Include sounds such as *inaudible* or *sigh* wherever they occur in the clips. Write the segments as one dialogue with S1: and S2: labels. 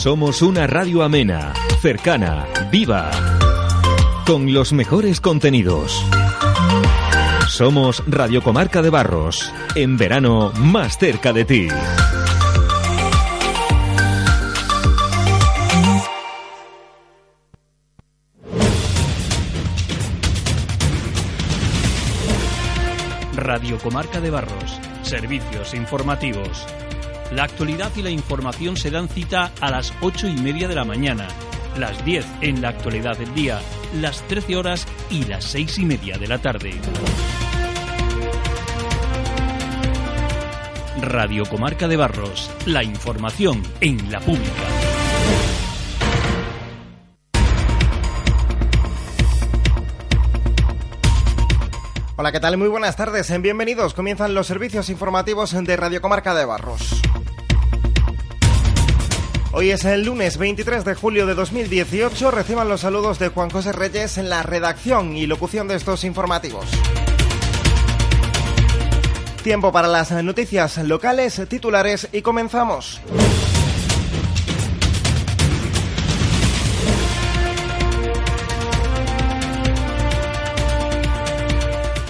S1: Somos una radio amena, cercana, viva, con los mejores contenidos. Somos Radio Comarca de Barros, en verano más cerca de ti.
S2: Radio Comarca de Barros, servicios informativos. La actualidad y la información se dan cita a las ocho y media de la mañana, las 10 en la actualidad del día, las 13 horas y las seis y media de la tarde. Radio Comarca de Barros, la información en la pública.
S3: Hola, ¿qué tal? Muy buenas tardes. Bienvenidos. Comienzan los servicios informativos de Radio Comarca de Barros. Hoy es el lunes 23 de julio de 2018. Reciban los saludos de Juan José Reyes en la redacción y locución de estos informativos. Tiempo para las noticias locales, titulares y comenzamos.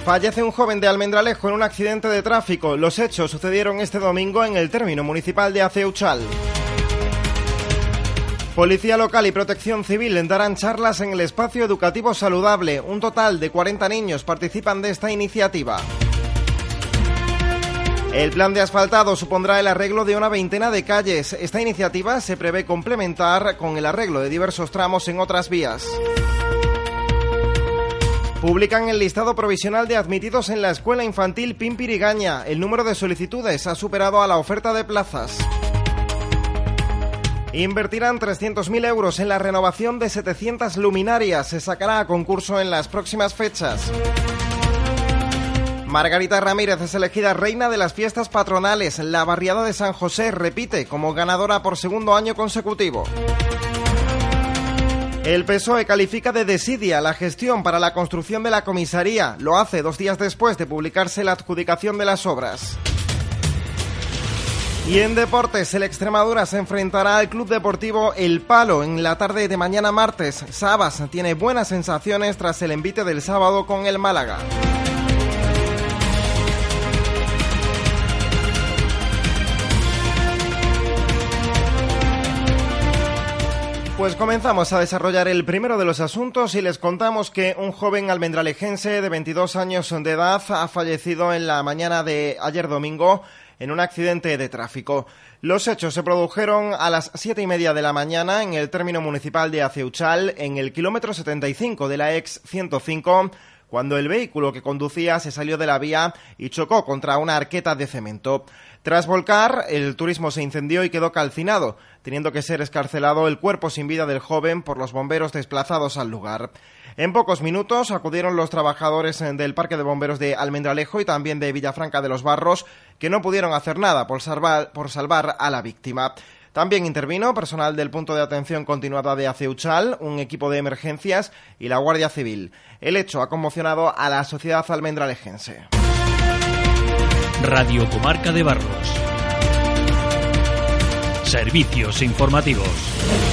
S3: Fallece un joven de Almendralejo en un accidente de tráfico. Los hechos sucedieron este domingo en el término municipal de Aceuchal. Policía local y protección civil darán charlas en el espacio educativo saludable. Un total de 40 niños participan de esta iniciativa. El plan de asfaltado supondrá el arreglo de una veintena de calles. Esta iniciativa se prevé complementar con el arreglo de diversos tramos en otras vías. Publican el listado provisional de admitidos en la escuela infantil Pimpirigaña. El número de solicitudes ha superado a la oferta de plazas. Invertirán 300.000 euros en la renovación de 700 luminarias. Se sacará a concurso en las próximas fechas. Margarita Ramírez es elegida reina de las fiestas patronales. La barriada de San José repite como ganadora por segundo año consecutivo. El PSOE califica de desidia la gestión para la construcción de la comisaría. Lo hace dos días después de publicarse la adjudicación de las obras. Y en deportes, el Extremadura se enfrentará al Club Deportivo El Palo en la tarde de mañana martes. Sabas tiene buenas sensaciones tras el envite del sábado con el Málaga. Pues comenzamos a desarrollar el primero de los asuntos y les contamos que un joven almendralejense de 22 años de edad ha fallecido en la mañana de ayer domingo en un accidente de tráfico. Los hechos se produjeron a las siete y media de la mañana en el término municipal de Aceuchal, en el kilómetro 75 de la ex 105, cuando el vehículo que conducía se salió de la vía y chocó contra una arqueta de cemento. Tras volcar, el turismo se incendió y quedó calcinado, teniendo que ser escarcelado el cuerpo sin vida del joven por los bomberos desplazados al lugar. En pocos minutos acudieron los trabajadores del Parque de Bomberos de Almendralejo y también de Villafranca de los Barros, que no pudieron hacer nada por salvar, por salvar a la víctima. También intervino personal del punto de atención continuada de Aceuchal, un equipo de emergencias y la Guardia Civil. El hecho ha conmocionado a la sociedad almendralejense.
S2: Radio Comarca de Barros. Servicios informativos.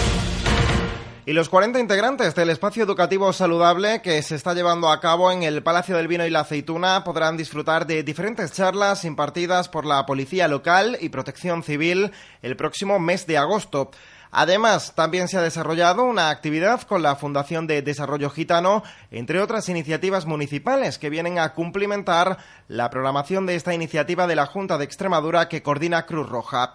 S3: Y los 40 integrantes del espacio educativo saludable que se está llevando a cabo en el Palacio del Vino y la Aceituna podrán disfrutar de diferentes charlas impartidas por la Policía Local y Protección Civil el próximo mes de agosto. Además, también se ha desarrollado una actividad con la Fundación de Desarrollo Gitano, entre otras iniciativas municipales que vienen a cumplimentar la programación de esta iniciativa de la Junta de Extremadura que coordina Cruz Roja.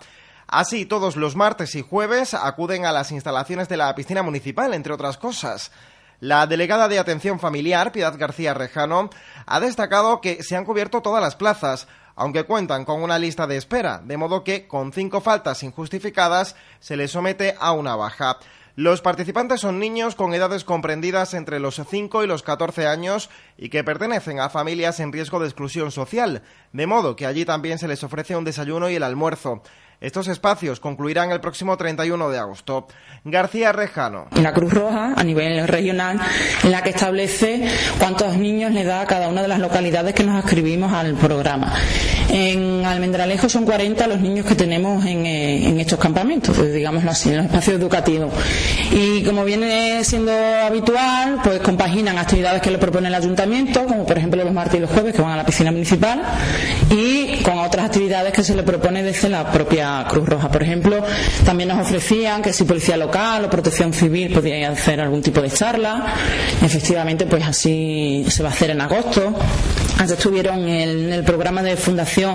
S3: Así, todos los martes y jueves acuden a las instalaciones de la piscina municipal, entre otras cosas. La delegada de Atención Familiar, Piedad García Rejano, ha destacado que se han cubierto todas las plazas, aunque cuentan con una lista de espera, de modo que, con cinco faltas injustificadas, se les somete a una baja. Los participantes son niños con edades comprendidas entre los 5 y los 14 años y que pertenecen a familias en riesgo de exclusión social, de modo que allí también se les ofrece un desayuno y el almuerzo. Estos espacios concluirán el próximo 31 de agosto. García Rejano.
S4: La Cruz Roja, a nivel regional, en la que establece cuántos niños le da a cada una de las localidades que nos ascribimos al programa. En Almendralejo son 40 los niños que tenemos en, en estos campamentos, pues, digámoslo así, en los espacios educativos. Y como viene siendo habitual, pues compaginan actividades que le propone el ayuntamiento, como por ejemplo los martes y los jueves que van a la piscina municipal, y con otras actividades que se le propone desde la propia Cruz Roja. Por ejemplo, también nos ofrecían que si policía local o protección civil podía hacer algún tipo de charla. Efectivamente, pues así se va a hacer en agosto. Antes estuvieron en el programa de fundación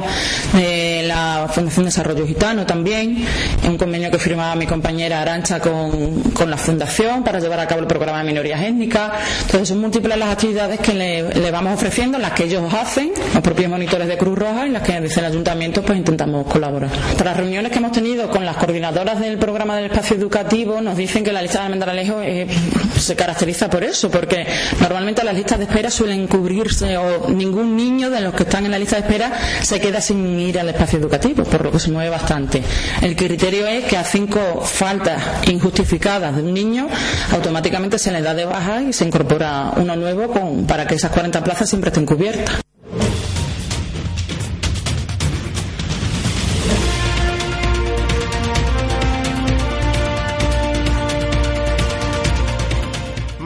S4: de la Fundación Desarrollo Gitano también, en un convenio que firmaba mi compañera Arancha con, con, la Fundación para llevar a cabo el programa de minorías étnicas. Entonces son múltiples las actividades que le, le vamos ofreciendo, las que ellos hacen, los propios monitores de Cruz Roja, y las que desde el ayuntamiento pues intentamos colaborar. Para las reuniones que hemos tenido con las coordinadoras del programa del espacio educativo, nos dicen que la lista de Almendralejo eh, se caracteriza por eso, porque normalmente las listas de espera suelen cubrirse o ningún niño de los que están en la lista de espera se queda sin ir al espacio educativo, por lo que se mueve bastante. El criterio es que a cinco faltas injustificadas de un niño automáticamente se le da de baja y se incorpora uno nuevo para que esas 40 plazas siempre estén cubiertas.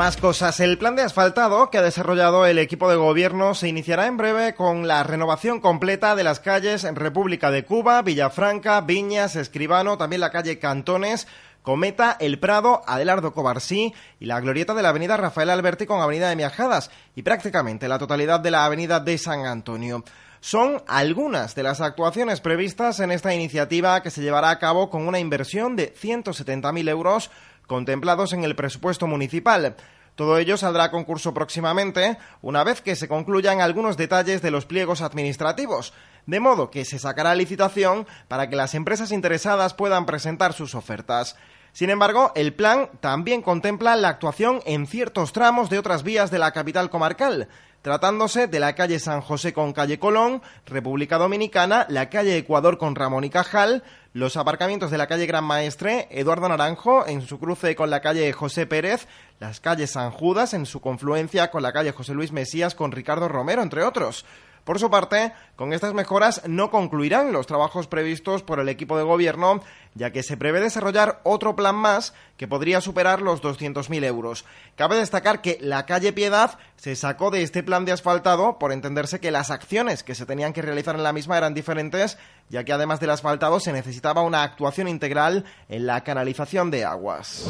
S3: Más cosas. El plan de asfaltado que ha desarrollado el equipo de gobierno se iniciará en breve con la renovación completa de las calles en República de Cuba, Villafranca, Viñas, Escribano, también la calle Cantones, Cometa, El Prado, Adelardo Cobarsí y la glorieta de la avenida Rafael Alberti con avenida de Miajadas y prácticamente la totalidad de la avenida de San Antonio. Son algunas de las actuaciones previstas en esta iniciativa que se llevará a cabo con una inversión de 170.000 euros contemplados en el presupuesto municipal. Todo ello saldrá a concurso próximamente, una vez que se concluyan algunos detalles de los pliegos administrativos, de modo que se sacará licitación para que las empresas interesadas puedan presentar sus ofertas. Sin embargo, el plan también contempla la actuación en ciertos tramos de otras vías de la capital comarcal, tratándose de la calle San José con calle Colón, República Dominicana, la calle Ecuador con Ramón y Cajal, los aparcamientos de la calle Gran Maestre, Eduardo Naranjo, en su cruce con la calle José Pérez, las calles San Judas, en su confluencia con la calle José Luis Mesías con Ricardo Romero, entre otros. Por su parte, con estas mejoras no concluirán los trabajos previstos por el equipo de gobierno, ya que se prevé desarrollar otro plan más que podría superar los 200.000 euros. Cabe destacar que la calle Piedad se sacó de este plan de asfaltado por entenderse que las acciones que se tenían que realizar en la misma eran diferentes, ya que además del asfaltado se necesitaba una actuación integral en la canalización de aguas.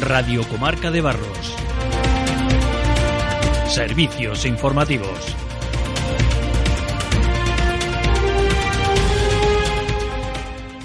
S2: Radio Comarca de Barros. Servicios informativos.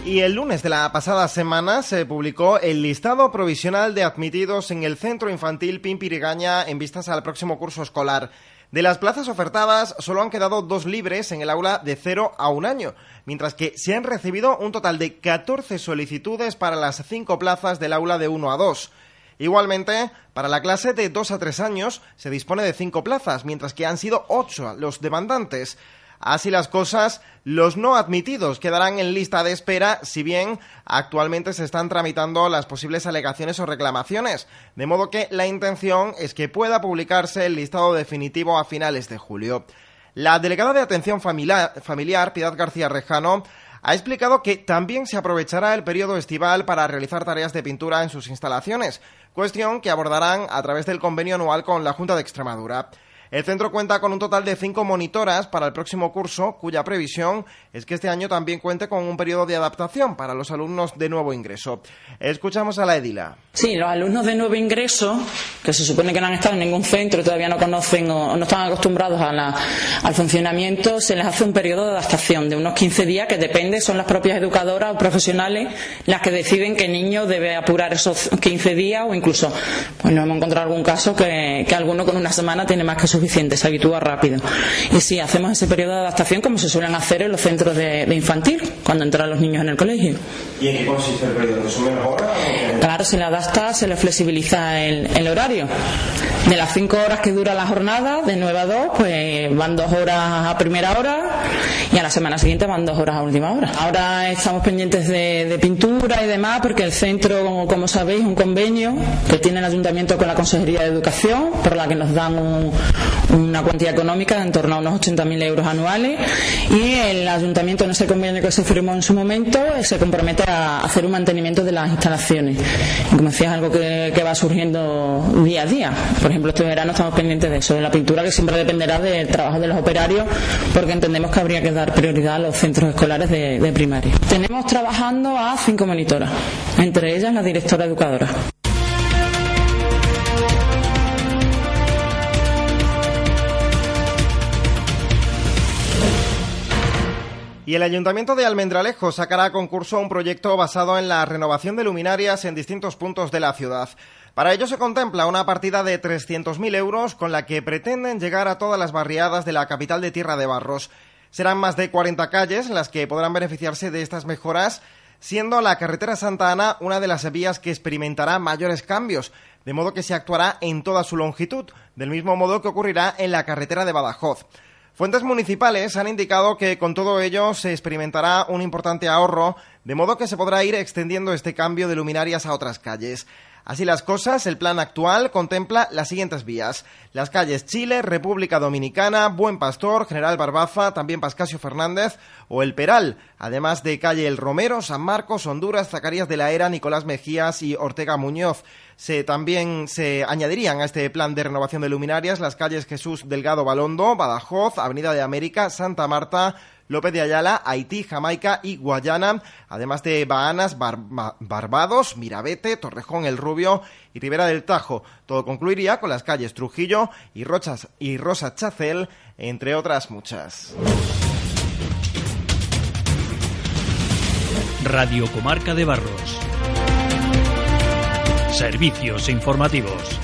S3: Y el lunes de la pasada semana se publicó el listado provisional de admitidos en el Centro Infantil Pimpirigaña en vistas al próximo curso escolar. De las plazas ofertadas, solo han quedado dos libres en el aula de 0 a un año, mientras que se han recibido un total de 14 solicitudes para las cinco plazas del aula de 1 a 2. Igualmente, para la clase de 2 a 3 años se dispone de 5 plazas, mientras que han sido 8 los demandantes. Así las cosas, los no admitidos quedarán en lista de espera, si bien actualmente se están tramitando las posibles alegaciones o reclamaciones, de modo que la intención es que pueda publicarse el listado definitivo a finales de julio. La delegada de Atención Familiar, familiar Piedad García Rejano, ha explicado que también se aprovechará el periodo estival para realizar tareas de pintura en sus instalaciones, cuestión que abordarán a través del convenio anual con la Junta de Extremadura. El centro cuenta con un total de cinco monitoras para el próximo curso, cuya previsión es que este año también cuente con un periodo de adaptación para los alumnos de nuevo ingreso. Escuchamos a la Edila.
S4: Sí, los alumnos de nuevo ingreso, que se supone que no han estado en ningún centro, todavía no conocen o no están acostumbrados al funcionamiento, se les hace un periodo de adaptación de unos 15 días que depende, son las propias educadoras o profesionales las que deciden qué niño debe apurar esos 15 días o incluso, pues no hemos encontrado algún caso que, que alguno con una semana tiene más que suficiente, se habitúa rápido. Y sí, hacemos ese periodo de adaptación como se suelen hacer en los centros de, infantil, cuando entran los niños en el colegio.
S3: ¿Y en qué consiste el periodo? horas?
S4: Claro, se le adapta, se le flexibiliza el, el horario. De las cinco horas que dura la jornada, de 9 a 2, pues van dos horas a primera hora y a la semana siguiente van dos horas a última hora. Ahora estamos pendientes de, de pintura y demás, porque el centro, como, como sabéis, un convenio que tiene el ayuntamiento con la Consejería de Educación, por la que nos dan un, una cuantía económica en torno a unos 80.000 euros anuales y el ayuntamiento en ese convenio que se firmó en su momento se compromete a hacer un mantenimiento de las instalaciones. Como decía, es algo que, que va surgiendo día a día. Por ejemplo, este verano estamos pendientes de eso, de la pintura que siempre dependerá del trabajo de los operarios porque entendemos que habría que dar prioridad a los centros escolares de, de primaria. Tenemos trabajando a cinco monitoras, entre ellas la directora educadora.
S3: Y el Ayuntamiento de Almendralejo sacará a concurso un proyecto basado en la renovación de luminarias en distintos puntos de la ciudad. Para ello se contempla una partida de 300.000 euros con la que pretenden llegar a todas las barriadas de la capital de Tierra de Barros. Serán más de 40 calles las que podrán beneficiarse de estas mejoras, siendo la carretera Santa Ana una de las vías que experimentará mayores cambios, de modo que se actuará en toda su longitud, del mismo modo que ocurrirá en la carretera de Badajoz. Fuentes municipales han indicado que con todo ello se experimentará un importante ahorro, de modo que se podrá ir extendiendo este cambio de luminarias a otras calles. Así las cosas, el plan actual contempla las siguientes vías. Las calles Chile, República Dominicana, Buen Pastor, General Barbaza, también Pascasio Fernández o El Peral, además de calle El Romero, San Marcos, Honduras, Zacarías de la Era, Nicolás Mejías y Ortega Muñoz. Se, también se añadirían a este plan de renovación de luminarias las calles Jesús Delgado Balondo, Badajoz, Avenida de América, Santa Marta, López de Ayala, Haití, Jamaica y Guayana, además de Bahanas, Barbados, Mirabete, Torrejón el Rubio y Ribera del Tajo. Todo concluiría con las calles Trujillo y, Rochas, y Rosa Chacel, entre otras muchas.
S2: Radio Comarca de Barros. Servicios informativos.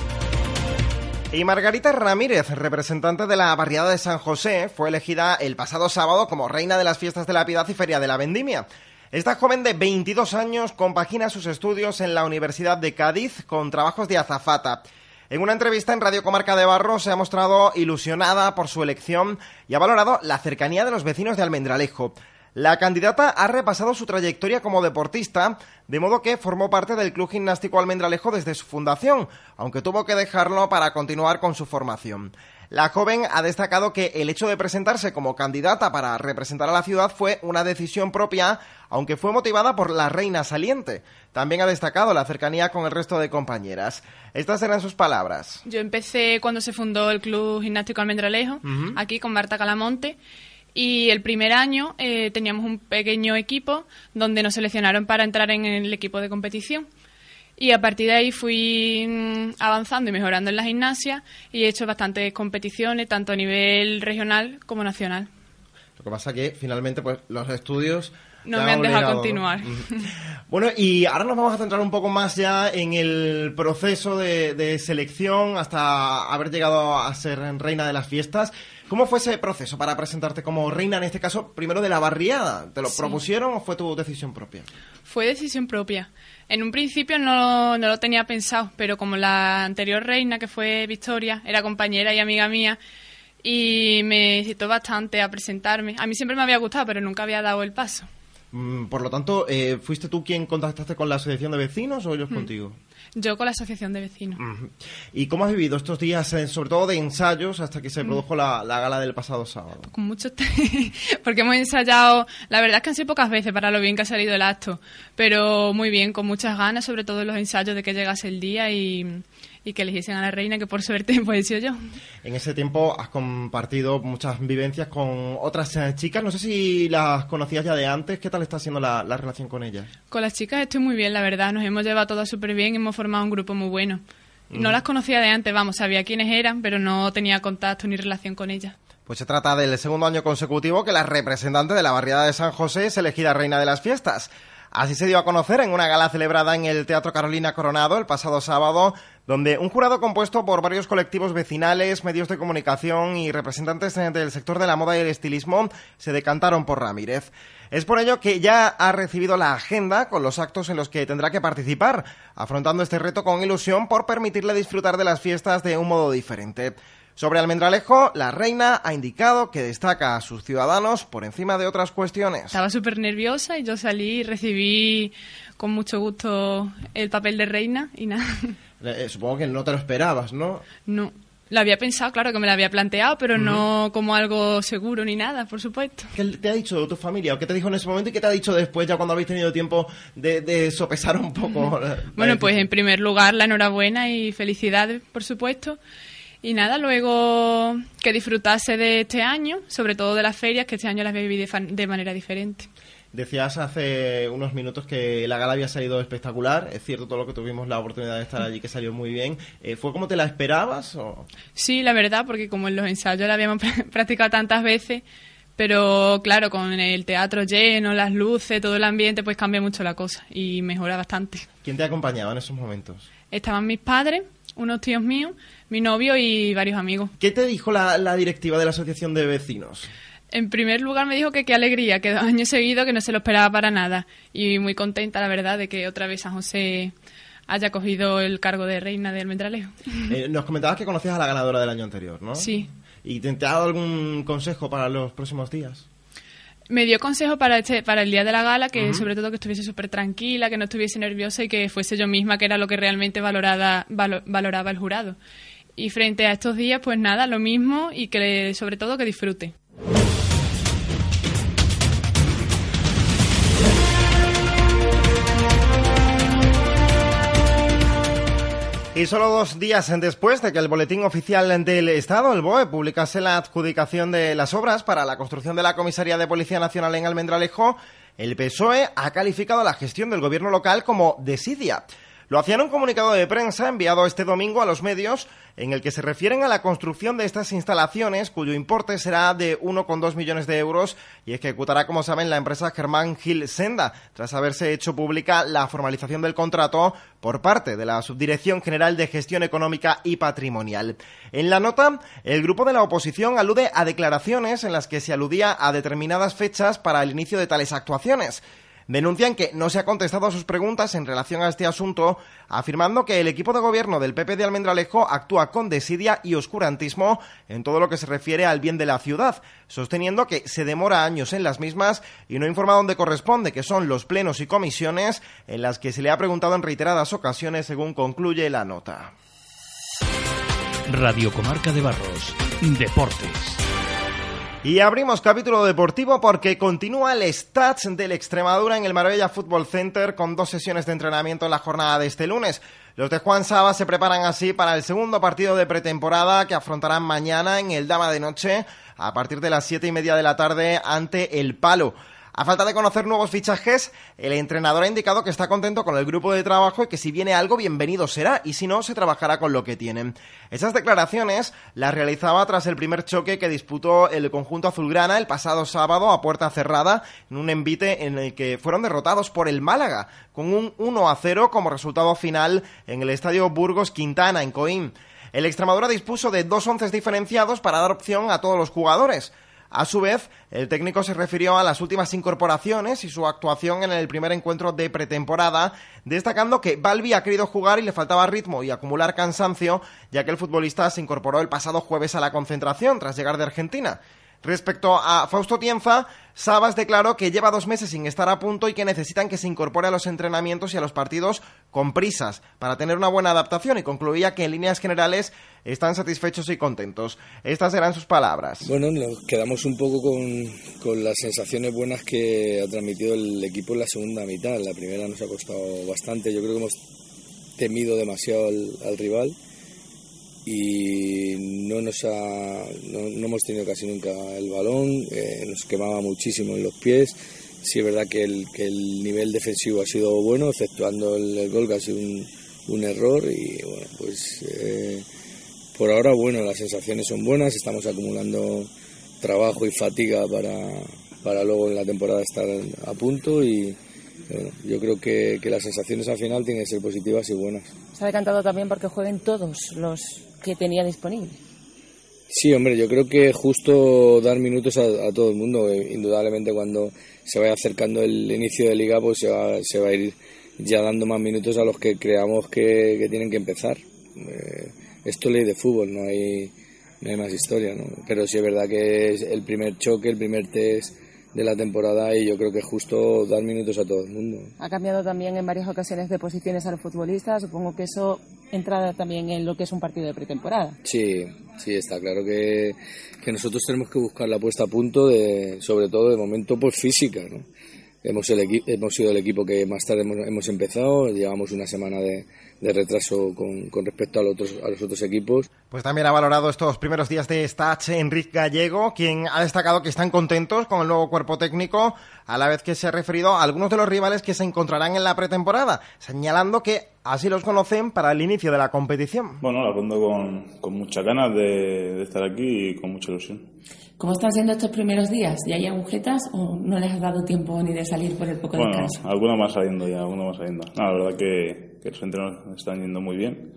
S3: Y Margarita Ramírez, representante de la barriada de San José, fue elegida el pasado sábado como reina de las fiestas de la Piedad y Feria de la Vendimia. Esta joven de 22 años compagina sus estudios en la Universidad de Cádiz con trabajos de azafata. En una entrevista en Radio Comarca de Barros se ha mostrado ilusionada por su elección y ha valorado la cercanía de los vecinos de Almendralejo. La candidata ha repasado su trayectoria como deportista, de modo que formó parte del Club Gimnástico Almendralejo desde su fundación, aunque tuvo que dejarlo para continuar con su formación. La joven ha destacado que el hecho de presentarse como candidata para representar a la ciudad fue una decisión propia, aunque fue motivada por la reina saliente. También ha destacado la cercanía con el resto de compañeras. Estas eran sus palabras.
S5: Yo empecé cuando se fundó el Club Gimnástico Almendralejo, aquí con Marta Calamonte, y el primer año eh, teníamos un pequeño equipo donde nos seleccionaron para entrar en el equipo de competición. Y a partir de ahí fui mm, avanzando y mejorando en la gimnasia y he hecho bastantes competiciones, tanto a nivel regional como nacional.
S3: Lo que pasa que finalmente pues los estudios
S5: no me han dejado continuar.
S3: Bueno, y ahora nos vamos a centrar un poco más ya en el proceso de, de, selección hasta haber llegado a ser reina de las fiestas. ¿Cómo fue ese proceso para presentarte como reina, en este caso, primero de la barriada? ¿Te lo sí. propusieron o fue tu decisión propia?
S5: Fue decisión propia. En un principio no, no lo tenía pensado, pero como la anterior reina, que fue Victoria, era compañera y amiga mía, y me incitó bastante a presentarme. A mí siempre me había gustado, pero nunca había dado el paso.
S3: Mm, por lo tanto, eh, ¿fuiste tú quien contactaste con la asociación de vecinos o ellos mm. contigo?
S5: Yo con la asociación de vecinos.
S3: Mm. ¿Y cómo has vivido estos días, eh, sobre todo de ensayos, hasta que se produjo la, la, gala del pasado sábado?
S5: Con mucho *laughs* porque hemos ensayado, la verdad es que han sido pocas veces para lo bien que ha salido el acto, pero muy bien, con muchas ganas, sobre todo en los ensayos de que llegase el día y, y que eligiesen a la reina, que por suerte *laughs* pues he sido yo.
S3: En ese tiempo has compartido muchas vivencias con otras eh, chicas, no sé si las conocías ya de antes, ¿qué tal está siendo la, la relación con ellas?
S5: Con las chicas estoy muy bien, la verdad, nos hemos llevado todas súper bien, hemos formado un grupo muy bueno. No mm. las conocía de antes, vamos, sabía quiénes eran, pero no tenía contacto ni relación con ellas.
S3: Pues se trata del segundo año consecutivo que la representante de la barriada de San José es elegida reina de las fiestas. Así se dio a conocer en una gala celebrada en el Teatro Carolina Coronado el pasado sábado, donde un jurado compuesto por varios colectivos vecinales, medios de comunicación y representantes del sector de la moda y el estilismo se decantaron por Ramírez. Es por ello que ya ha recibido la agenda con los actos en los que tendrá que participar, afrontando este reto con ilusión por permitirle disfrutar de las fiestas de un modo diferente. Sobre Almendralejo, la reina ha indicado que destaca a sus ciudadanos por encima de otras cuestiones.
S5: Estaba súper nerviosa y yo salí y recibí con mucho gusto el papel de reina y nada. *laughs*
S3: Eh, supongo que no te lo esperabas, ¿no?
S5: No. Lo había pensado, claro que me lo había planteado, pero no como algo seguro ni nada, por supuesto.
S3: ¿Qué te ha dicho tu familia o qué te dijo en ese momento y qué te ha dicho después, ya cuando habéis tenido tiempo de, sopesar un poco? *laughs*
S5: bueno, pues en primer lugar, la enhorabuena y felicidades, por supuesto. Y nada, luego que disfrutase de este año, sobre todo de las ferias, que este año las viví de manera diferente.
S3: Decías hace unos minutos que la gala había salido espectacular. Es cierto todo lo que tuvimos la oportunidad de estar allí, que salió muy bien. Eh, ¿Fue como te la esperabas? O?
S5: Sí, la verdad, porque como en los ensayos la habíamos *laughs* practicado tantas veces, pero claro, con el teatro lleno, las luces, todo el ambiente, pues cambia mucho la cosa y mejora bastante.
S3: ¿Quién te acompañaba en esos momentos?
S5: Estaban mis padres, unos tíos míos, mi novio y varios amigos.
S3: ¿Qué te dijo la, la directiva de la Asociación de Vecinos?
S5: En primer lugar me dijo que qué alegría, que dos años seguidos que no se lo esperaba para nada. Y muy contenta, la verdad, de que otra vez San José haya cogido el cargo de reina del Almendralejo.
S3: Eh, nos comentabas que conocías a la ganadora del año anterior, ¿no?
S5: Sí.
S3: ¿Y te, ha dado algún consejo para los próximos días?
S5: Me dio consejo para este, para el día de la gala, que sobre todo que estuviese súper tranquila, que no estuviese nerviosa y que fuese yo misma, que era lo que realmente valorada, valoraba el jurado. Y frente a estos días, pues nada, lo mismo y que sobre todo que disfrute.
S3: Y solo dos días después de que el Boletín Oficial del Estado, el BOE, publicase la adjudicación de las obras para la construcción de la Comisaría de Policía Nacional en Almendralejo, el PSOE ha calificado la gestión del gobierno local como desidia. Lo hacía en un comunicado de prensa enviado este domingo a los medios en el que se refieren a la construcción de estas instalaciones cuyo importe será de 1,2 millones de euros y ejecutará, como saben, la empresa Germán Gil Senda, tras haberse hecho pública la formalización del contrato por parte de la Subdirección General de Gestión Económica y Patrimonial. En la nota, el grupo de la oposición alude a declaraciones en las que se aludía a determinadas fechas para el inicio de tales actuaciones. Denuncian que no se ha contestado a sus preguntas en relación a este asunto, afirmando que el equipo de gobierno del PP de Almendralejo actúa con desidia y oscurantismo en todo lo que se refiere al bien de la ciudad, sosteniendo que se demora años en las mismas y no informa dónde corresponde, que son los plenos y comisiones en las que se le ha preguntado en reiteradas ocasiones, según concluye la nota.
S2: Radio Comarca de Barros, Deportes.
S3: Y abrimos capítulo deportivo porque continúa el Stats del Extremadura en el Marbella Football Center con dos sesiones de entrenamiento en la jornada de este lunes. Los de Juan Saba se preparan así para el segundo partido de pretemporada que afrontarán mañana en el Dama de Noche a partir de las siete y media de la tarde ante el Palo. A falta de conocer nuevos fichajes, el entrenador ha indicado que está contento con el grupo de trabajo y que si viene algo, bienvenido será, y si no, se trabajará con lo que tienen. Esas declaraciones las realizaba tras el primer choque que disputó el conjunto azulgrana el pasado sábado a puerta cerrada, en un envite en el que fueron derrotados por el Málaga, con un 1 a 0 como resultado final en el estadio Burgos Quintana, en Coín. El Extremadura dispuso de dos once diferenciados para dar opción a todos los jugadores. A su vez, el técnico se refirió a las últimas incorporaciones y su actuación en el primer encuentro de pretemporada, destacando que Balbi ha querido jugar y le faltaba ritmo y acumular cansancio, ya que el futbolista se incorporó el pasado jueves a la concentración tras llegar de Argentina. Respecto a Fausto Tienza, Sabas declaró que lleva dos meses sin estar a punto y que necesitan que se incorpore a los entrenamientos y a los partidos con prisas para tener una buena adaptación y concluía que en líneas generales están satisfechos y contentos. Estas eran sus palabras.
S6: Bueno, nos quedamos un poco con, las sensaciones buenas que ha transmitido el equipo en la segunda mitad. La primera nos ha costado bastante, yo creo que hemos temido demasiado al rival y no nos ha, no, hemos tenido casi nunca el balón, eh, nos quemaba muchísimo en los pies. Sí es verdad que el, que el nivel defensivo ha sido bueno, efectuando el, gol que ha sido un, un, error y bueno, pues eh, por ahora bueno, las sensaciones son buenas, estamos acumulando trabajo y fatiga para, para luego en la temporada estar a punto y, yo creo que, que, las sensaciones al final tienen que ser positivas y buenas.
S7: Se ha decantado también porque jueguen todos los que tenía disponible.
S6: Sí, hombre, yo creo que justo dar minutos a, todo el mundo. Eh, indudablemente cuando se vaya acercando el inicio de liga, pues se va, se va a ir ya dando más minutos a los que creamos que, tienen que empezar. Eh, esto ley de fútbol, no hay, no hay más historia, ¿no? Pero sí es verdad que es el primer choque, el primer test de la temporada y yo creo que es justo dar minutos a todo el mundo.
S7: Ha cambiado también en varias ocasiones de posiciones a los futbolistas, supongo que eso entrada también en lo que es un partido de pretemporada.
S6: Sí, sí, está claro que, que nosotros tenemos que buscar la puesta a punto, de, sobre todo de momento, pues física, ¿no? Hemos, el hemos sido el equipo que más tarde hemos, hemos empezado, llevamos una semana de, de retraso con, con respecto a los, otros, a los otros equipos.
S3: Pues también ha valorado estos primeros días de Stach Enrique Gallego, quien ha destacado que están contentos con el nuevo cuerpo técnico, a la vez que se ha referido a algunos de los rivales que se encontrarán en la pretemporada, señalando que así los conocen para el inicio de la competición.
S8: Bueno, la apunto con, con muchas ganas de, de estar aquí y con mucha ilusión.
S7: ¿Cómo están siendo estos primeros días? ¿Ya hay agujetas o no les has dado tiempo ni de salir por el poco
S8: bueno,
S7: descanso?
S8: algunos más saliendo ya, algunos más saliendo. No, la verdad que, que los entrenos están yendo muy bien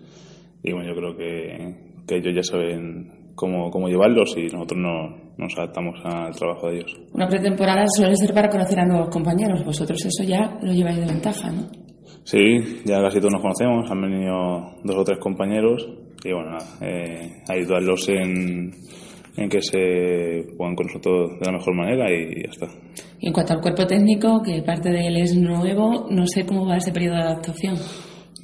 S8: y bueno, yo creo que, que ellos ya saben cómo, cómo llevarlos y nosotros no, nos adaptamos al trabajo de ellos.
S7: Una pretemporada suele ser para conocer a nuevos compañeros. Vosotros eso ya lo lleváis de ventaja, ¿no?
S8: Sí, ya casi todos nos conocemos, han venido dos o tres compañeros y bueno, eh, ayudarlos en, en que se pongan con nosotros de la mejor manera y ya está.
S7: Y en cuanto al cuerpo técnico, que parte de él es nuevo, no sé cómo va ese periodo de adaptación.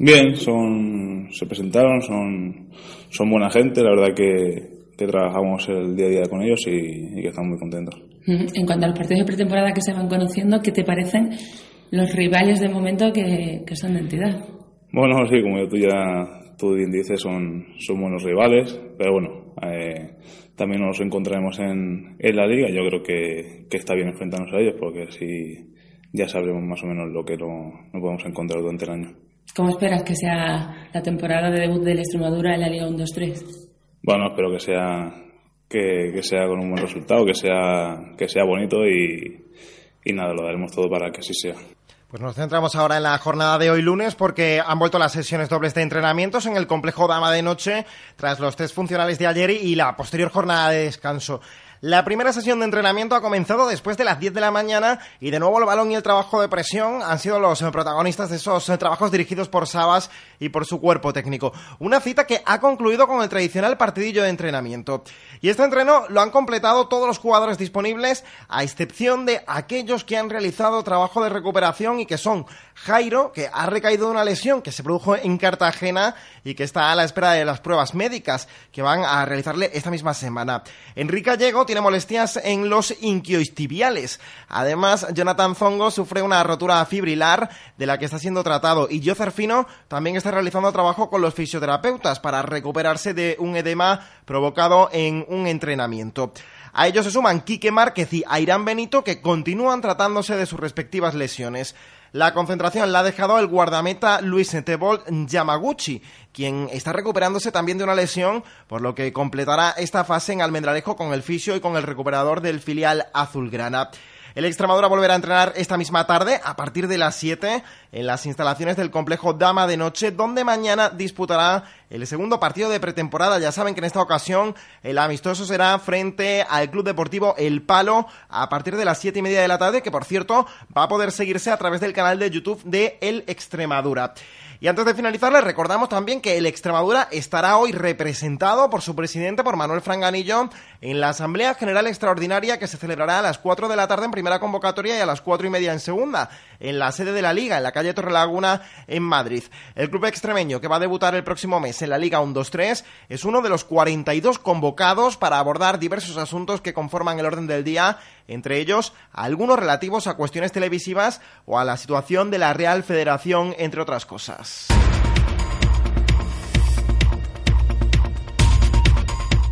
S8: Bien, son, se presentaron, son, son buena gente, la verdad que, que trabajamos el día a día con ellos y, y que estamos muy contentos.
S7: En cuanto a los partidos de pretemporada que se van conociendo, ¿qué te parecen los rivales de momento que, que son de entidad?
S8: Bueno, sí, como tú ya tú bien dices, son, son buenos rivales, pero bueno, eh, también nos encontraremos en, en la liga. Yo creo que, que, está bien enfrentarnos a ellos porque así ya sabremos más o menos lo que no, no podemos encontrar durante el año.
S7: ¿Cómo esperas que sea la temporada de debut de la Extremadura en la Liga 1-2-3?
S8: Bueno, espero que sea que, que, sea con un buen resultado, que sea que sea bonito y, y nada, lo daremos todo para que así sea.
S3: Pues nos centramos ahora en la jornada de hoy lunes porque han vuelto las sesiones dobles de entrenamientos en el complejo Dama de Noche tras los test funcionales de ayer y la posterior jornada de descanso. La primera sesión de entrenamiento ha comenzado después de las 10 de la mañana y de nuevo el balón y el trabajo de presión han sido los protagonistas de esos trabajos dirigidos por Sabas y por su cuerpo técnico. Una cita que ha concluido con el tradicional partidillo de entrenamiento. Y este entreno lo han completado todos los jugadores disponibles, a excepción de aquellos que han realizado trabajo de recuperación y que son Jairo, que ha recaído de una lesión que se produjo en Cartagena y que está a la espera de las pruebas médicas que van a realizarle esta misma semana. Enrique Gallego tiene molestias en los inquioistibiales. Además, Jonathan Zongo sufre una rotura fibrilar de la que está siendo tratado y Yo Cerfino también está realizando trabajo con los fisioterapeutas para recuperarse de un edema provocado en un entrenamiento. A ellos se suman Quique Márquez y Airán Benito que continúan tratándose de sus respectivas lesiones. La concentración la ha dejado el guardameta Luis Tebolt Yamaguchi, quien está recuperándose también de una lesión, por lo que completará esta fase en Almendralejo con el fisio y con el recuperador del filial azulgrana. El Extremadura volverá a entrenar esta misma tarde, a partir de las 7, en las instalaciones del complejo Dama de Noche, donde mañana disputará el segundo partido de pretemporada. Ya saben que en esta ocasión el amistoso será frente al Club Deportivo El Palo a partir de las siete y media de la tarde, que por cierto va a poder seguirse a través del canal de YouTube de El Extremadura. Y antes de finalizar, les recordamos también que el Extremadura estará hoy representado por su presidente, por Manuel Franganillo, en la Asamblea General Extraordinaria que se celebrará a las 4 de la tarde en primera convocatoria y a las cuatro y media en segunda, en la sede de la Liga, en la calle Torrelaguna, en Madrid. El club extremeño que va a debutar el próximo mes en la Liga 1-2-3 es uno de los 42 convocados para abordar diversos asuntos que conforman el orden del día, entre ellos algunos relativos a cuestiones televisivas o a la situación de la Real Federación, entre otras cosas.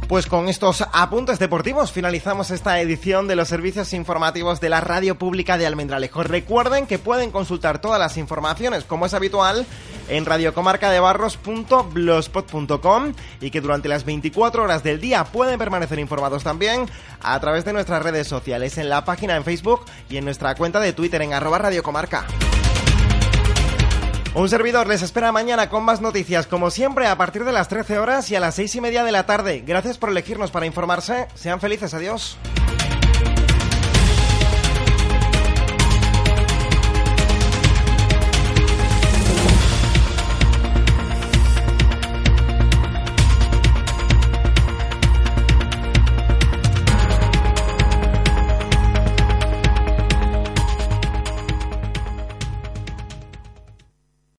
S3: Pues con estos apuntes deportivos finalizamos esta edición de los servicios informativos de la Radio Pública de Almendralejo. Recuerden que pueden consultar todas las informaciones, como es habitual, en radiocomarcadebarros.blogspot.com y que durante las 24 horas del día pueden permanecer informados también a través de nuestras redes sociales, en la página en Facebook y en nuestra cuenta de Twitter en arroba radiocomarca. Un servidor les espera mañana con más noticias, como siempre, a partir de las 13 horas y a las 6 y media de la tarde. Gracias por elegirnos para informarse. Sean felices. Adiós.